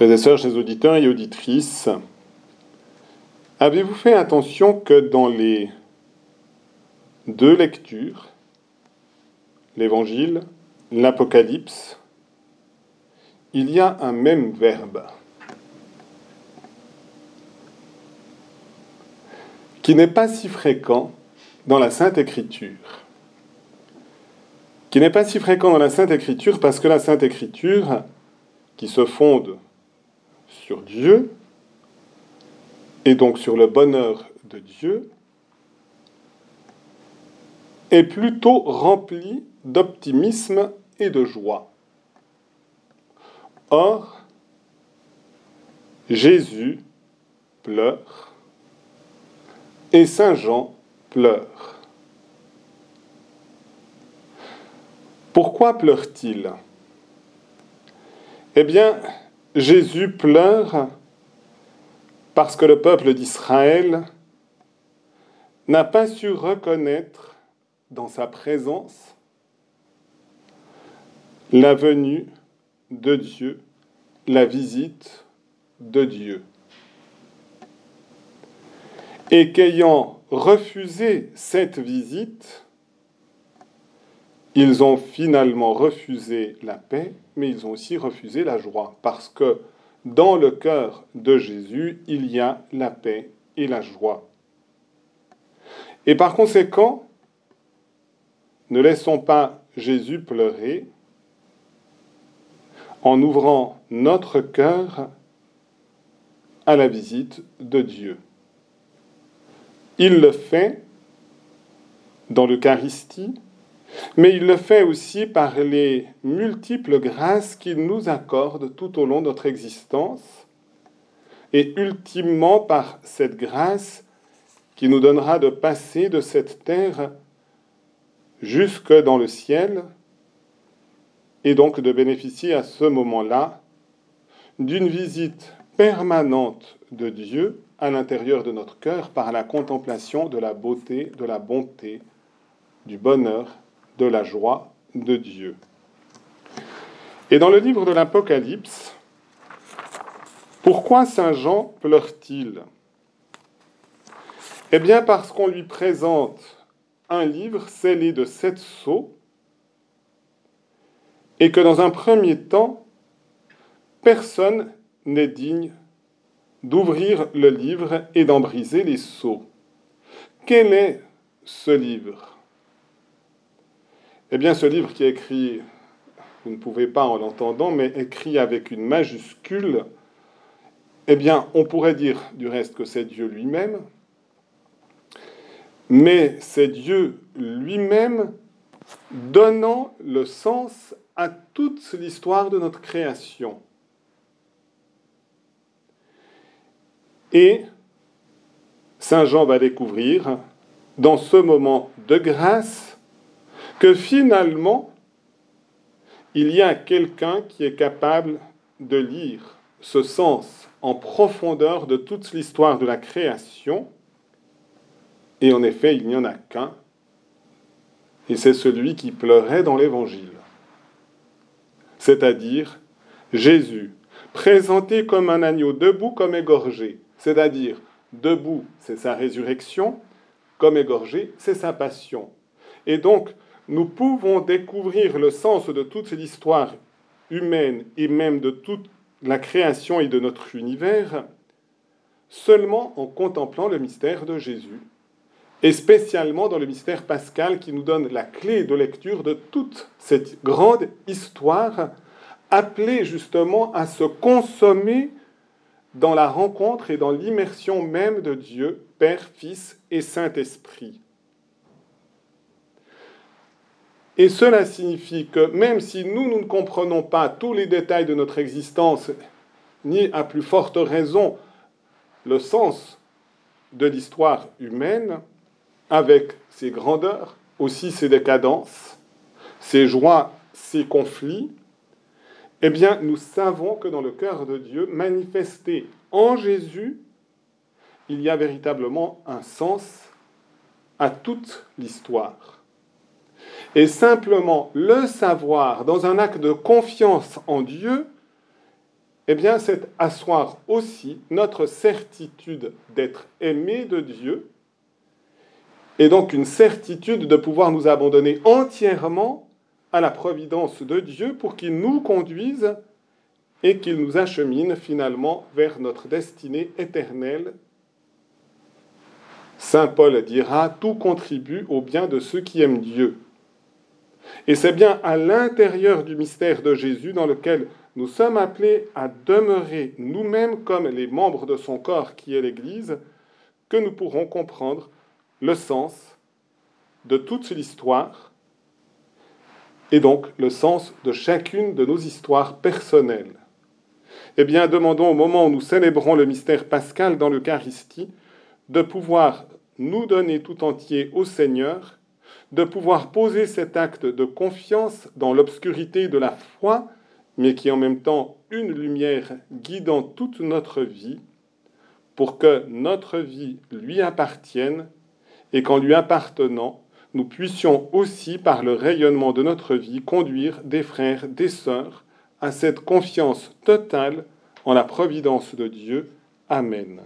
Frères et sœurs, chers auditeurs et auditrices, avez-vous fait attention que dans les deux lectures, l'Évangile, l'Apocalypse, il y a un même verbe qui n'est pas si fréquent dans la Sainte Écriture. Qui n'est pas si fréquent dans la Sainte Écriture parce que la Sainte Écriture, qui se fonde sur Dieu, et donc sur le bonheur de Dieu, est plutôt remplie d'optimisme et de joie. Or, Jésus pleure et Saint Jean pleure. Pourquoi pleure-t-il? Eh bien, Jésus pleure parce que le peuple d'Israël n'a pas su reconnaître dans sa présence la venue de Dieu, la visite de Dieu. Et qu'ayant refusé cette visite, ils ont finalement refusé la paix, mais ils ont aussi refusé la joie, parce que dans le cœur de Jésus, il y a la paix et la joie. Et par conséquent, ne laissons pas Jésus pleurer en ouvrant notre cœur à la visite de Dieu. Il le fait dans l'Eucharistie, mais il le fait aussi par les multiples grâces qu'il nous accorde tout au long de notre existence, et ultimement par cette grâce qui nous donnera de passer de cette terre jusque dans le ciel, et donc de bénéficier à ce moment-là d'une visite permanente de Dieu à l'intérieur de notre cœur par la contemplation de la beauté, de la bonté, du bonheur, de la joie de Dieu. Et dans le livre de l'Apocalypse, pourquoi Saint Jean pleure-t-il? Eh bien parce qu'on lui présente un livre scellé de sept sceaux, et que dans un premier temps, personne n'est digne d'ouvrir le livre et d'en briser les sceaux. Quel est ce livre? Eh bien, ce livre qui est écrit, vous ne pouvez pas en l'entendant, mais écrit avec une majuscule, eh bien, on pourrait dire du reste que c'est Dieu lui-même, mais c'est Dieu lui-même donnant le sens à toute l'histoire de notre création. Et Saint Jean va découvrir dans ce moment de grâce que finalement, il y a quelqu'un qui est capable de lire ce sens en profondeur de toute l'histoire de la création. Et en effet, il n'y en a qu'un, et c'est celui qui pleurait dans l'Évangile, c'est-à-dire Jésus, présenté comme un agneau debout comme égorgé, c'est-à-dire debout, c'est sa résurrection, comme égorgé, c'est sa passion. Et donc, nous pouvons découvrir le sens de toute l'histoire humaine et même de toute la création et de notre univers seulement en contemplant le mystère de Jésus et spécialement dans le mystère pascal qui nous donne la clé de lecture de toute cette grande histoire, appelée justement à se consommer dans la rencontre et dans l'immersion même de Dieu, Père, Fils et Saint-Esprit. Et cela signifie que même si nous, nous ne comprenons pas tous les détails de notre existence, ni à plus forte raison le sens de l'histoire humaine, avec ses grandeurs, aussi ses décadences, ses joies, ses conflits, eh bien, nous savons que dans le cœur de Dieu, manifesté en Jésus, il y a véritablement un sens à toute l'histoire. Et simplement le savoir dans un acte de confiance en Dieu, eh bien, c'est asseoir aussi notre certitude d'être aimé de Dieu, et donc une certitude de pouvoir nous abandonner entièrement à la providence de Dieu pour qu'il nous conduise et qu'il nous achemine finalement vers notre destinée éternelle. Saint Paul dira, tout contribue au bien de ceux qui aiment Dieu. Et c'est bien à l'intérieur du mystère de Jésus dans lequel nous sommes appelés à demeurer nous-mêmes comme les membres de son corps qui est l'Église, que nous pourrons comprendre le sens de toute l'histoire et donc le sens de chacune de nos histoires personnelles. Eh bien, demandons au moment où nous célébrons le mystère pascal dans l'Eucharistie de pouvoir nous donner tout entier au Seigneur, de pouvoir poser cet acte de confiance dans l'obscurité de la foi, mais qui est en même temps une lumière guidant toute notre vie, pour que notre vie lui appartienne et qu'en lui appartenant, nous puissions aussi, par le rayonnement de notre vie, conduire des frères, des sœurs à cette confiance totale en la providence de Dieu. Amen.